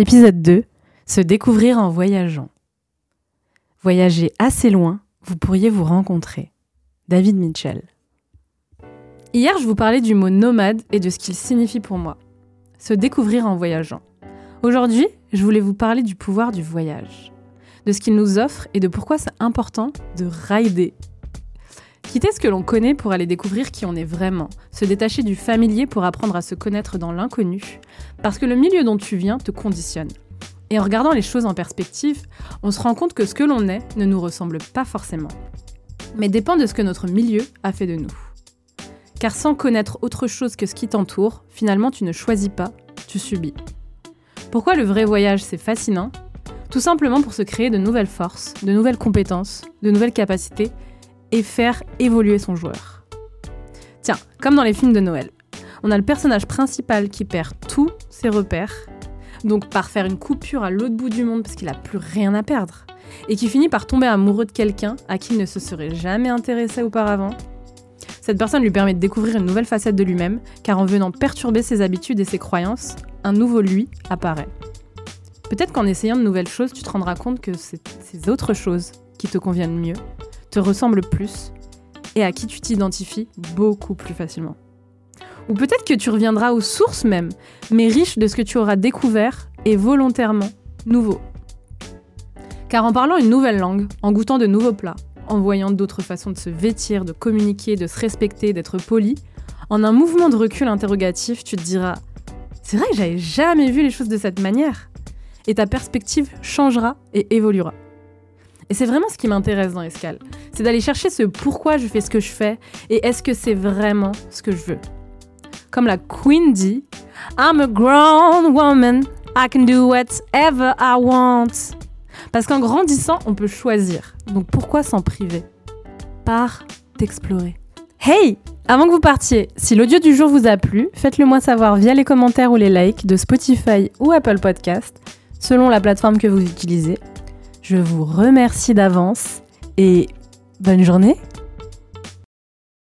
Épisode 2 Se découvrir en voyageant. Voyager assez loin, vous pourriez vous rencontrer. David Mitchell. Hier, je vous parlais du mot nomade et de ce qu'il signifie pour moi. Se découvrir en voyageant. Aujourd'hui, je voulais vous parler du pouvoir du voyage, de ce qu'il nous offre et de pourquoi c'est important de rider. Quitter ce que l'on connaît pour aller découvrir qui on est vraiment, se détacher du familier pour apprendre à se connaître dans l'inconnu, parce que le milieu dont tu viens te conditionne. Et en regardant les choses en perspective, on se rend compte que ce que l'on est ne nous ressemble pas forcément, mais dépend de ce que notre milieu a fait de nous. Car sans connaître autre chose que ce qui t'entoure, finalement tu ne choisis pas, tu subis. Pourquoi le vrai voyage c'est fascinant? Tout simplement pour se créer de nouvelles forces, de nouvelles compétences, de nouvelles capacités et faire évoluer son joueur. Tiens, comme dans les films de Noël, on a le personnage principal qui perd tous ses repères, donc par faire une coupure à l'autre bout du monde parce qu'il n'a plus rien à perdre, et qui finit par tomber amoureux de quelqu'un à qui il ne se serait jamais intéressé auparavant, cette personne lui permet de découvrir une nouvelle facette de lui-même, car en venant perturber ses habitudes et ses croyances, un nouveau lui apparaît. Peut-être qu'en essayant de nouvelles choses, tu te rendras compte que c'est ces autres choses qui te conviennent mieux, te ressemblent plus, et à qui tu t'identifies beaucoup plus facilement. Ou peut-être que tu reviendras aux sources même, mais riche de ce que tu auras découvert et volontairement nouveau. Car en parlant une nouvelle langue, en goûtant de nouveaux plats, en voyant d'autres façons de se vêtir, de communiquer, de se respecter, d'être poli, en un mouvement de recul interrogatif, tu te diras C'est vrai que j'avais jamais vu les choses de cette manière. Et ta perspective changera et évoluera. Et c'est vraiment ce qui m'intéresse dans Escale. C'est d'aller chercher ce pourquoi je fais ce que je fais et est-ce que c'est vraiment ce que je veux. Comme la Queen dit I'm a grown woman, I can do whatever I want. Parce qu'en grandissant, on peut choisir. Donc pourquoi s'en priver? Par d'explorer. Hey Avant que vous partiez, si l'audio du jour vous a plu, faites-le moi savoir via les commentaires ou les likes de Spotify ou Apple Podcast, selon la plateforme que vous utilisez. Je vous remercie d'avance et bonne journée